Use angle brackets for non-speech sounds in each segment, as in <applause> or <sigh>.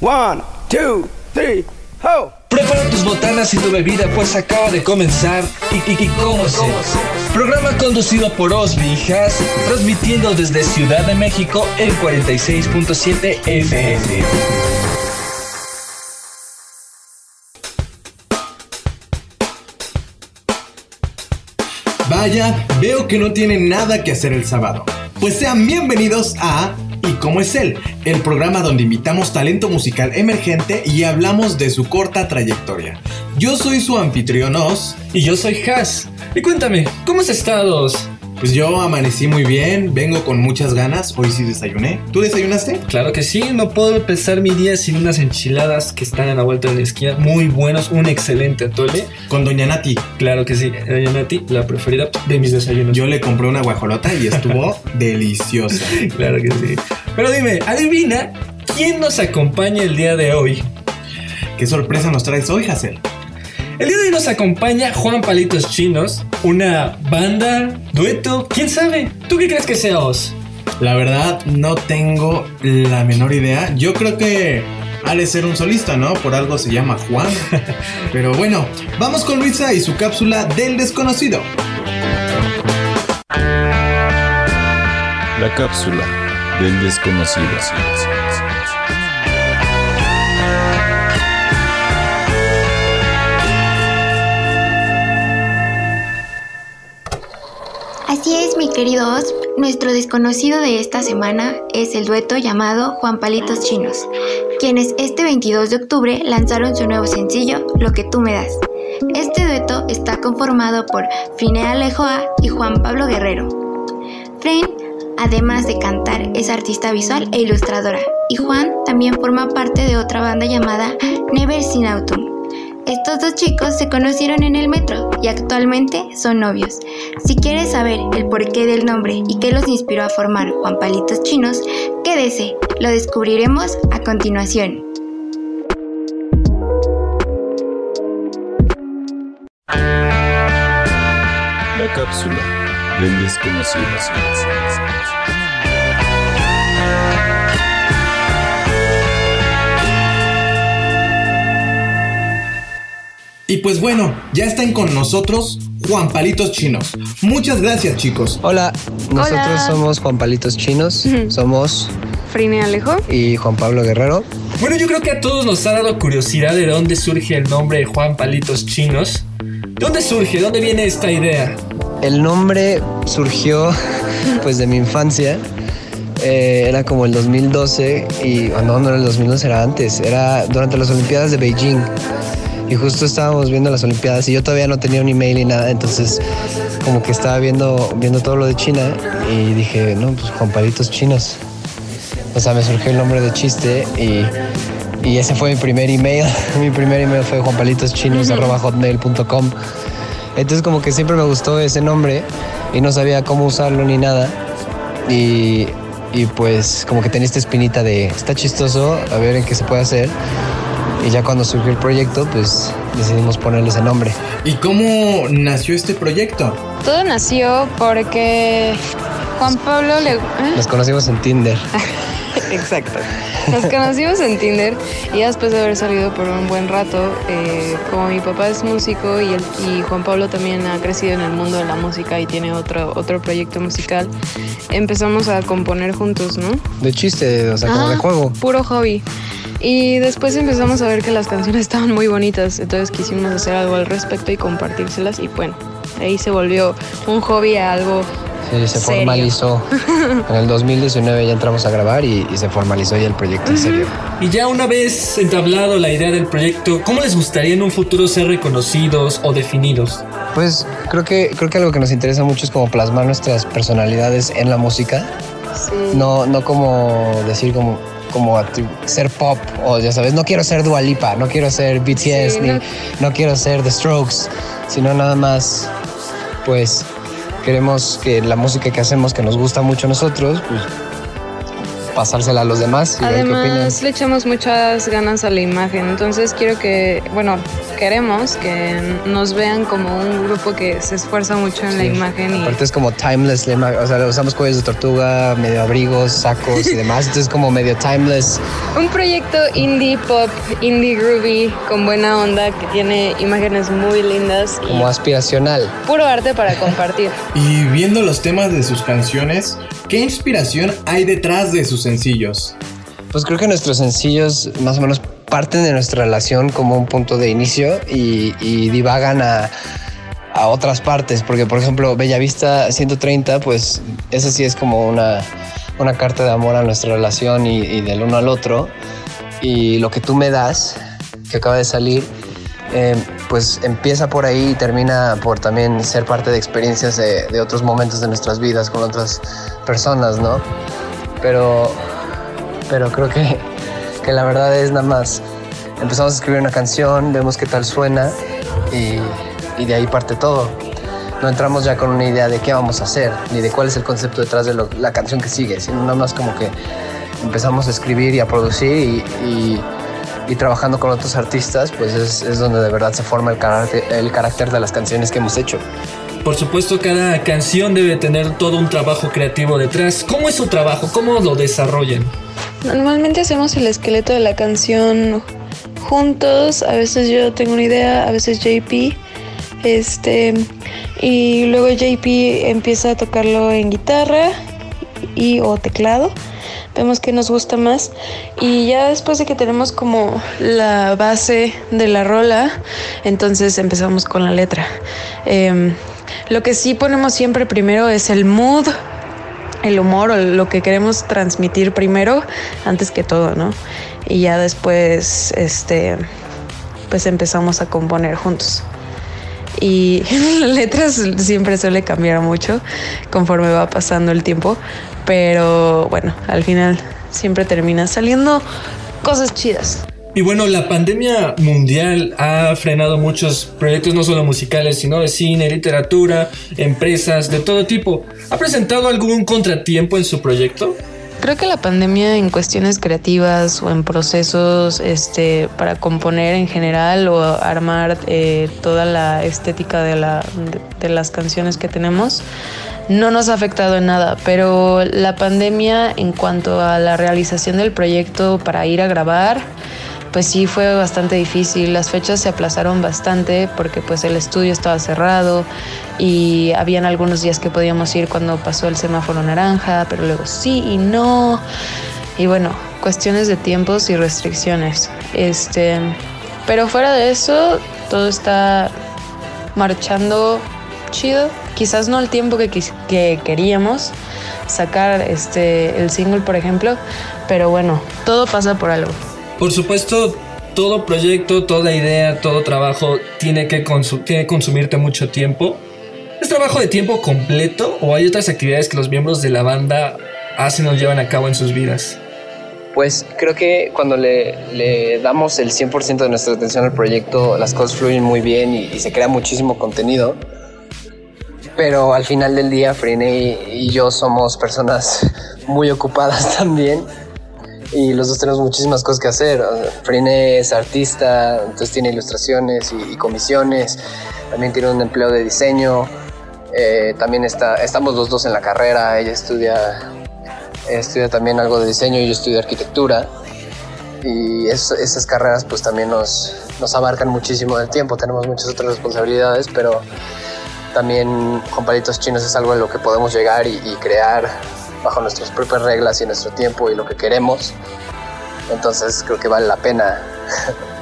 One, two, three, ho! Prepara tus botanas y tu bebida, pues acaba de comenzar y, cómo se. Programa conducido por Osby Haas, transmitiendo desde Ciudad de México en 46.7 FM. Vaya, veo que no tienen nada que hacer el sábado. Pues sean bienvenidos a ¿Y cómo es él? El programa donde invitamos talento musical emergente y hablamos de su corta trayectoria. Yo soy su anfitrión Os. Y yo soy Haas. Y cuéntame, ¿cómo has estado? Pues yo amanecí muy bien, vengo con muchas ganas, hoy sí desayuné. ¿Tú desayunaste? Claro que sí, no puedo empezar mi día sin unas enchiladas que están a la vuelta de la esquina, muy buenos, un excelente atole. Con Doña Nati. Claro que sí, Doña Nati, la preferida de mis desayunos. Yo le compré una guajolota y estuvo <laughs> deliciosa. Claro que sí. Pero dime, adivina, ¿quién nos acompaña el día de hoy? ¿Qué sorpresa nos traes hoy, Hazel? El día de hoy nos acompaña Juan Palitos Chinos, una banda, dueto, quién sabe. ¿Tú qué crees que sea? La verdad, no tengo la menor idea. Yo creo que ha de ser un solista, ¿no? Por algo se llama Juan. <laughs> Pero bueno, vamos con Luisa y su cápsula del desconocido. La cápsula del desconocido. Querido Os. Nuestro desconocido de esta semana es el dueto llamado Juan Palitos Chinos, quienes este 22 de octubre lanzaron su nuevo sencillo, Lo que tú me das. Este dueto está conformado por Frinea Alejoa y Juan Pablo Guerrero. Fren, además de cantar, es artista visual e ilustradora, y Juan también forma parte de otra banda llamada Never Sin Autumn. Estos dos chicos se conocieron en el metro y actualmente son novios. Si quieres saber el porqué del nombre y qué los inspiró a formar Juan Palitos Chinos, quédese, lo descubriremos a continuación. La cápsula del desconocido. Y pues bueno, ya están con nosotros Juan Palitos Chinos. Muchas gracias, chicos. Hola, nosotros Hola. somos Juan Palitos Chinos, somos Frine Alejo. y Juan Pablo Guerrero. Bueno, yo creo que a todos nos ha dado curiosidad de dónde surge el nombre de Juan Palitos Chinos. ¿De dónde surge? ¿Dónde viene esta idea? El nombre surgió <laughs> pues de mi infancia. Eh, era como el 2012 y oh, no, no era el 2012, era antes, era durante las Olimpiadas de Beijing. Y justo estábamos viendo las Olimpiadas y yo todavía no tenía un email ni nada, entonces como que estaba viendo, viendo todo lo de China y dije, no, pues Juan Palitos Chinos. O sea, me surgió el nombre de chiste y, y ese fue mi primer email. <laughs> mi primer email fue juanpalitoschinos.hotmail.com. Entonces como que siempre me gustó ese nombre y no sabía cómo usarlo ni nada. Y, y pues como que tenía esta espinita de, está chistoso, a ver en qué se puede hacer. Y ya cuando surgió el proyecto, pues decidimos ponerle ese nombre. ¿Y cómo nació este proyecto? Todo nació porque Juan Pablo le... ¿eh? Nos conocimos en Tinder. <laughs> Exacto. Nos conocimos en Tinder y después de haber salido por un buen rato, eh, como mi papá es músico y, y Juan Pablo también ha crecido en el mundo de la música y tiene otro, otro proyecto musical, empezamos a componer juntos, ¿no? De chiste, o sea, como de juego. Puro hobby. Y después empezamos a ver que las canciones <laughs> estaban muy bonitas, entonces quisimos hacer algo al respecto y compartírselas y bueno, ahí se volvió un hobby a algo Sí, se serio. formalizó. En el 2019 ya entramos a grabar y, y se formalizó ya el proyecto en serio. Y ya una vez entablado la idea del proyecto, ¿cómo les gustaría en un futuro ser reconocidos o definidos? Pues creo que, creo que algo que nos interesa mucho es como plasmar nuestras personalidades en la música. Sí. No, no como decir como, como ser pop o ya sabes, no quiero ser Dua Lipa, no quiero ser BTS, Sí, ni no. no quiero ser The Strokes, sino nada más, pues queremos que la música que hacemos, que nos gusta mucho a nosotros, pues pasársela a los demás y ver qué opinan. Además, le echamos muchas ganas a la imagen. Entonces, quiero que, bueno, queremos que nos vean como un grupo que se esfuerza mucho en la imagen. Y... Aparte es como timeless, o sea, usamos cuellos de tortuga, medio abrigos, sacos y demás, entonces es como medio timeless. <laughs> Un proyecto indie pop, indie groovy, con buena onda, que tiene imágenes muy lindas. Como aspiracional. Puro arte para compartir. <laughs> y viendo los temas de sus canciones, ¿qué inspiración hay detrás de sus sencillos? Pues creo que nuestros sencillos más o menos parten de nuestra relación como un punto de inicio y, divagan a, otras partes, porque por ejemplo Bellavista 130, pues esa sí es como una, una carta de amor a nuestra relación y, del uno al otro. Y lo que tú me das, que acaba de salir, eh, pues empieza por ahí y termina por también ser parte de experiencias de, de otros momentos de nuestras vidas con otras personas, ¿no? Pero pero creo que, que la verdad es nada más. Empezamos a escribir una canción, vemos qué tal suena y, y de ahí parte todo. No entramos ya con una idea de qué vamos a hacer, ni de cuál es el concepto detrás de la canción que sigue, sino nada más como que empezamos a escribir y a producir y, y, y trabajando con otros artistas, pues es, es, donde de verdad se forma el carácter, el carácter de las canciones que hemos hecho. Por supuesto, cada canción debe tener todo un trabajo creativo detrás. ¿Cómo es su trabajo? ¿Cómo lo desarrollan? Normalmente hacemos el esqueleto de la canción juntos. A veces yo tengo una idea, a veces JP. Este, y luego JP empieza a tocarlo en guitarra y o teclado. Vemos que nos gusta más. Y ya después de que tenemos como la base de la rola, entonces empezamos con la letra. Em, lo que sí ponemos siempre primero es el mood, el humor o lo que queremos transmitir primero antes que todo, ¿no? Y ya después, este, pues empezamos a componer juntos. Y <laughs> las letras siempre suele cambiar mucho conforme va pasando el tiempo, pero bueno, al final siempre termina saliendo cosas chidas. Y bueno, la pandemia mundial ha frenado muchos proyectos, no solo musicales, sino de cine, literatura, empresas, de todo tipo. ¿Ha presentado algún contratiempo en su proyecto? Creo que la pandemia en cuestiones creativas o en procesos este, para componer en general o armar eh, toda la estética de, la, de las canciones que tenemos no nos ha afectado en nada, pero la pandemia en cuanto a la realización del proyecto para ir a grabar, pues sí fue bastante difícil. Las fechas se aplazaron bastante porque pues el estudio estaba cerrado y habían algunos días que podíamos ir cuando pasó el semáforo naranja, pero luego sí y no. Y bueno, cuestiones de tiempos y restricciones. Este, pero fuera de eso, todo está marchando chido. Quizás no al tiempo que, que queríamos sacar este, el single, por ejemplo, pero bueno, todo pasa por algo. Por supuesto, todo proyecto, toda idea, todo trabajo tiene que, consumirte mucho tiempo. ¿Es trabajo de tiempo completo o hay otras actividades que los miembros de la banda hacen o llevan a cabo en sus vidas? Pues creo que cuando le, damos el 100% de nuestra atención al proyecto, las cosas fluyen muy bien y, se crea muchísimo contenido. Pero al final del día, Frine y yo somos personas <laughs> muy ocupadas también y los dos tenemos muchísimas cosas que hacer. Frine es artista, entonces tiene ilustraciones y, comisiones, también tiene un empleo de diseño, eh, también está, estamos los dos en la carrera, ella estudia, estudia también algo de diseño y yo estudio arquitectura. Y esas carreras pues también nos, nos abarcan muchísimo del tiempo, tenemos muchas otras responsabilidades, pero también con palitos chinos es algo en lo que podemos llegar y, y crear bajo nuestras propias reglas y nuestro tiempo y lo que queremos. Entonces creo que vale la pena.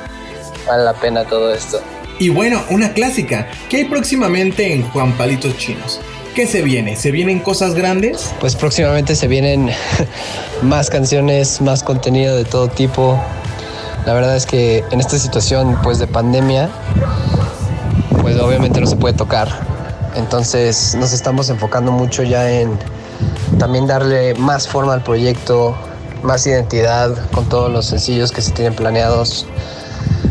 <laughs> vale la pena todo esto. Y bueno, una clásica. ¿Qué hay próximamente en Juan Palitos Chinos? ¿Qué se viene? ¿Se vienen cosas grandes? Pues próximamente se vienen <laughs> más canciones, más contenido de todo tipo. La verdad es que en esta situación pues de pandemia, pues obviamente no se puede tocar. Entonces nos estamos enfocando mucho ya en también darle más forma al proyecto, más identidad con todos los sencillos que se tienen planeados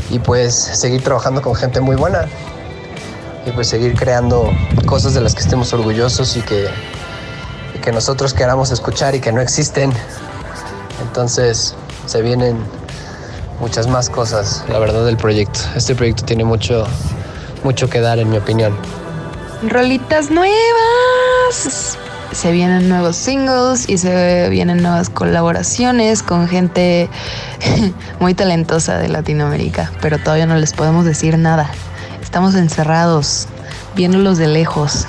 y pues seguir trabajando con gente muy buena y pues seguir creando cosas de las que estemos orgullosos y que, que nosotros queramos escuchar y que no existen. Entonces se vienen muchas más cosas, la verdad, del proyecto. Este proyecto tiene mucho, mucho que dar, en mi opinión. Rolitas nuevas. Se vienen nuevos singles y se vienen nuevas colaboraciones con gente <laughs> muy talentosa de Latinoamérica, pero todavía no les podemos decir nada. Estamos encerrados, viéndolos de lejos.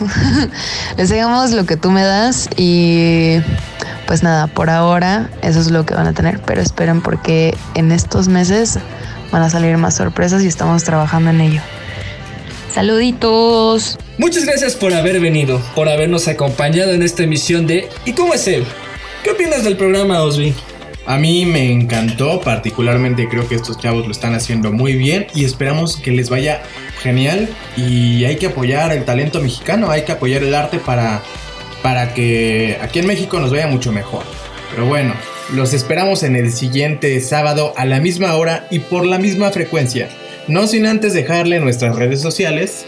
<laughs> les dejamos lo que tú me das y pues nada, por ahora eso es lo que van a tener, pero esperen porque en estos meses van a salir más sorpresas y estamos trabajando en ello. Saluditos. Muchas gracias por haber venido, por habernos acompañado en esta emisión de ¿Y cómo es él? ¿Qué opinas del programa, Osby? A mí me encantó, particularmente creo que estos chavos lo están haciendo muy bien y esperamos que les vaya genial y hay que apoyar el talento mexicano, hay que apoyar el arte para, para que aquí en México nos vaya mucho mejor. Pero bueno, los esperamos en el siguiente sábado a la misma hora y por la misma frecuencia. No sin antes dejarle nuestras redes sociales.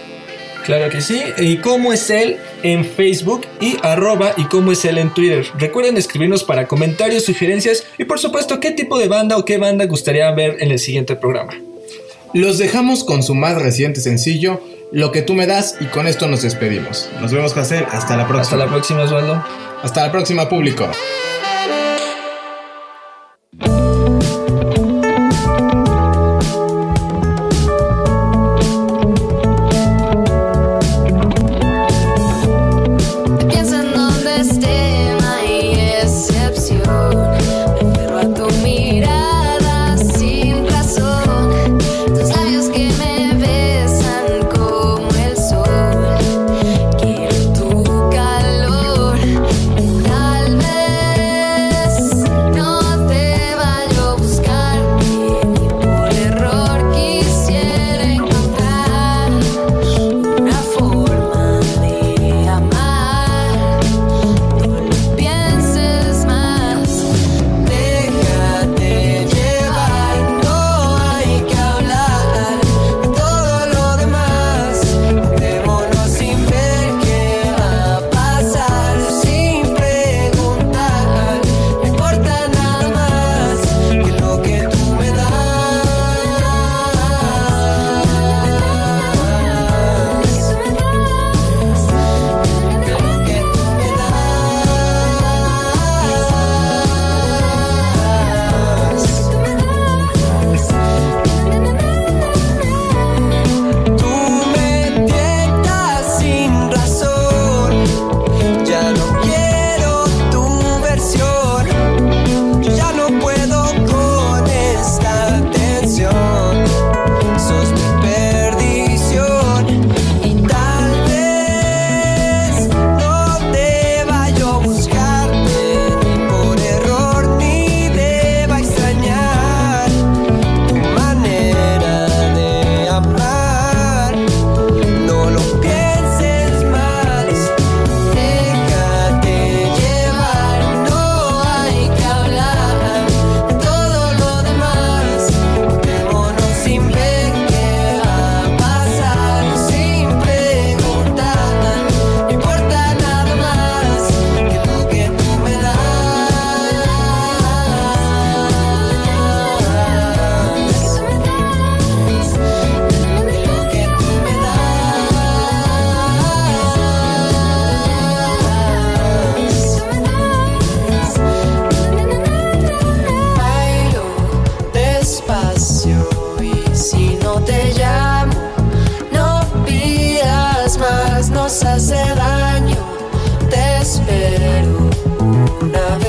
Claro que sí. ¿Y cómo es él en Facebook y arroba y cómo es él en Twitter? Recuerden escribirnos para comentarios, sugerencias y por supuesto qué tipo de banda o qué banda gustaría ver en el siguiente programa. Los dejamos con su más reciente sencillo, Lo que tú me das, y con esto nos despedimos. Nos vemos, Jacel. Hasta la próxima. Hasta la próxima, Osvaldo. Hasta la próxima, público.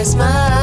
Nos